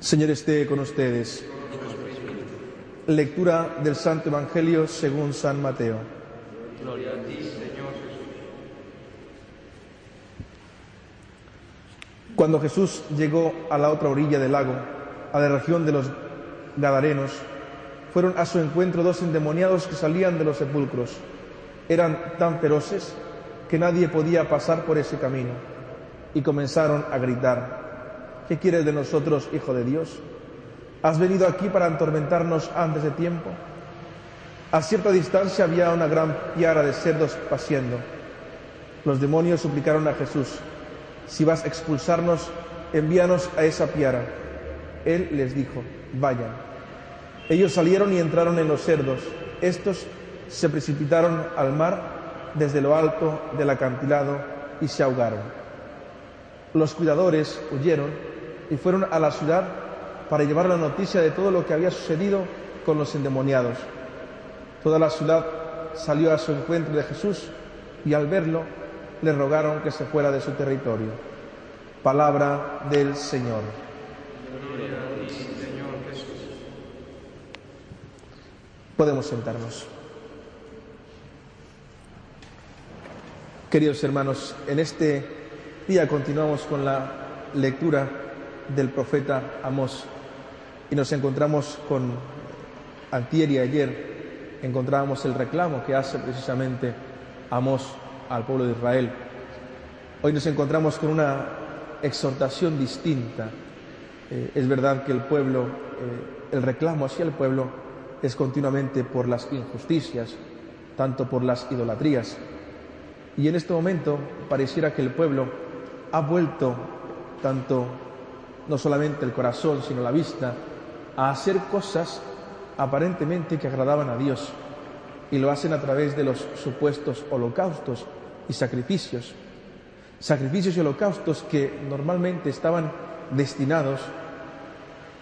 Señor esté con ustedes. Lectura del Santo Evangelio según San Mateo. Gloria a ti, Señor Jesús. Cuando Jesús llegó a la otra orilla del lago, a la región de los Gadarenos, fueron a su encuentro dos endemoniados que salían de los sepulcros. Eran tan feroces que nadie podía pasar por ese camino y comenzaron a gritar, ¿qué quieres de nosotros, Hijo de Dios? ¿Has venido aquí para atormentarnos antes de tiempo? A cierta distancia había una gran piara de cerdos paciendo. Los demonios suplicaron a Jesús, si vas a expulsarnos, envíanos a esa piara. Él les dijo, vayan. Ellos salieron y entraron en los cerdos. Estos se precipitaron al mar desde lo alto del acantilado y se ahogaron. Los cuidadores huyeron y fueron a la ciudad para llevar la noticia de todo lo que había sucedido con los endemoniados. Toda la ciudad salió a su encuentro de Jesús y al verlo le rogaron que se fuera de su territorio. Palabra del Señor. Podemos sentarnos. Queridos hermanos, en este día continuamos con la lectura del profeta Amós y nos encontramos con antier y ayer encontrábamos el reclamo que hace precisamente Amós al pueblo de Israel. Hoy nos encontramos con una exhortación distinta. Eh, es verdad que el pueblo, eh, el reclamo hacia el pueblo es continuamente por las injusticias, tanto por las idolatrías. Y en este momento pareciera que el pueblo ha vuelto tanto, no solamente el corazón, sino la vista, a hacer cosas aparentemente que agradaban a Dios. Y lo hacen a través de los supuestos holocaustos y sacrificios. Sacrificios y holocaustos que normalmente estaban destinados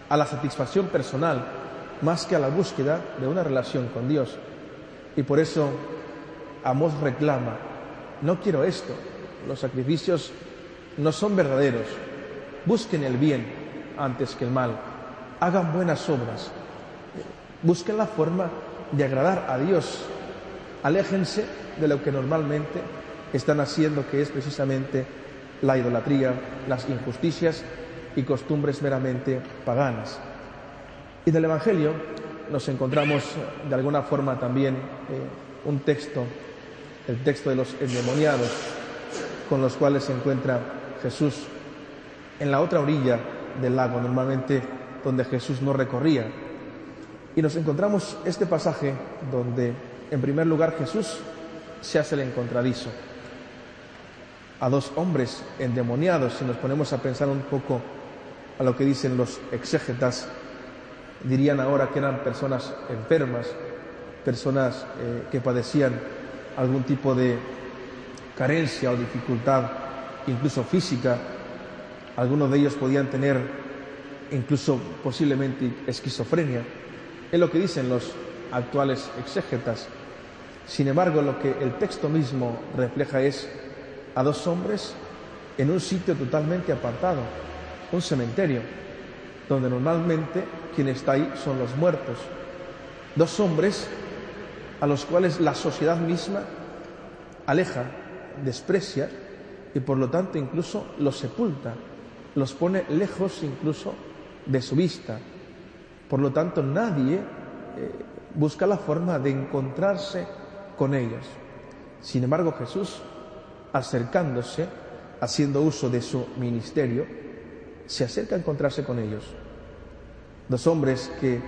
a la satisfacción personal más que a la búsqueda de una relación con Dios. Y por eso Amós reclama, no quiero esto, los sacrificios no son verdaderos, busquen el bien antes que el mal, hagan buenas obras, busquen la forma de agradar a Dios, aléjense de lo que normalmente están haciendo, que es precisamente la idolatría, las injusticias y costumbres meramente paganas. Y del Evangelio nos encontramos de alguna forma también eh, un texto, el texto de los endemoniados, con los cuales se encuentra Jesús en la otra orilla del lago, normalmente donde Jesús no recorría. Y nos encontramos este pasaje donde, en primer lugar, Jesús se hace el encontradizo a dos hombres endemoniados. Si nos ponemos a pensar un poco a lo que dicen los exégetas, dirían ahora que eran personas enfermas, personas eh, que padecían algún tipo de carencia o dificultad, incluso física. Algunos de ellos podían tener incluso posiblemente esquizofrenia. Es lo que dicen los actuales exégetas. Sin embargo, lo que el texto mismo refleja es a dos hombres en un sitio totalmente apartado, un cementerio, donde normalmente quien está ahí son los muertos. Dos hombres a los cuales la sociedad misma aleja, desprecia y por lo tanto incluso los sepulta, los pone lejos incluso de su vista. Por lo tanto nadie eh, busca la forma de encontrarse con ellos. Sin embargo Jesús, acercándose, haciendo uso de su ministerio, se acerca a encontrarse con ellos. Dos hombres que,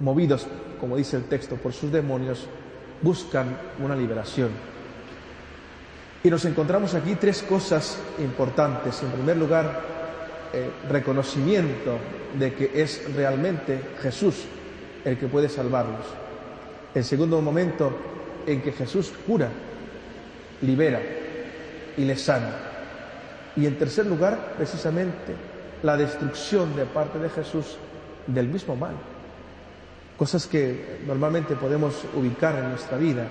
movidos, como dice el texto, por sus demonios, buscan una liberación. Y nos encontramos aquí tres cosas importantes. En primer lugar, eh, reconocimiento de que es realmente Jesús el que puede salvarlos. En segundo momento, en que Jesús cura, libera y les sana. Y en tercer lugar, precisamente, la destrucción de parte de Jesús del mismo mal. Cosas que normalmente podemos ubicar en nuestra vida.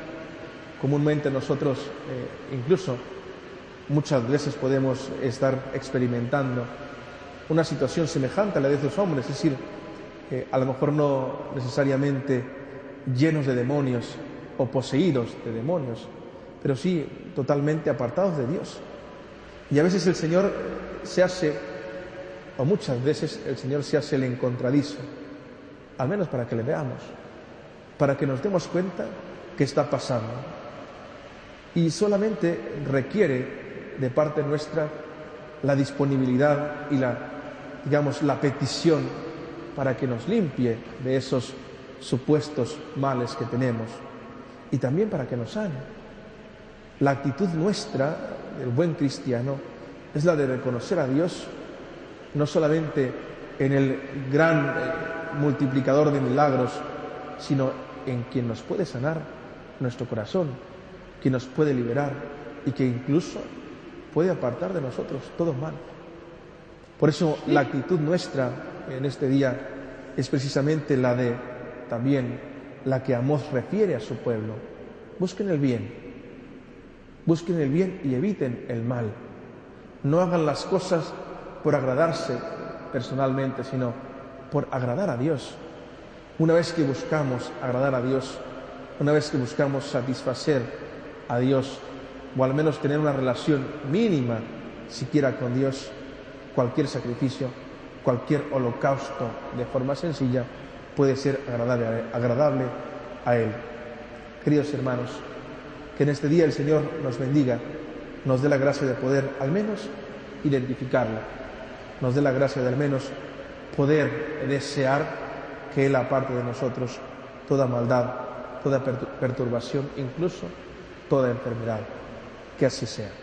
Comúnmente nosotros eh, incluso muchas veces podemos estar experimentando una situación semejante a la de esos hombres, es decir, eh, a lo mejor no necesariamente llenos de demonios o poseídos de demonios, pero sí totalmente apartados de Dios. Y a veces el Señor se hace, o muchas veces el Señor se hace el encontradizo, al menos para que le veamos, para que nos demos cuenta que está pasando. Y solamente requiere de parte nuestra la disponibilidad y la, digamos, la petición para que nos limpie de esos supuestos males que tenemos y también para que nos sane. La actitud nuestra, del buen cristiano, es la de reconocer a Dios no solamente en el gran eh, multiplicador de milagros, sino en quien nos puede sanar nuestro corazón, quien nos puede liberar y que incluso puede apartar de nosotros todo mal. Por eso la actitud nuestra en este día es precisamente la de también la que Amós refiere a su pueblo. Busquen el bien, busquen el bien y eviten el mal. No hagan las cosas por agradarse personalmente, sino por agradar a Dios. Una vez que buscamos agradar a Dios, una vez que buscamos satisfacer a Dios, o al menos tener una relación mínima siquiera con Dios, cualquier sacrificio, cualquier holocausto de forma sencilla puede ser agradable, agradable a Él. Queridos hermanos, que en este día el Señor nos bendiga, nos dé la gracia de poder al menos identificarla, nos dé la gracia de al menos poder desear que Él aparte de nosotros toda maldad, toda perturbación, incluso toda enfermedad. Que así sea.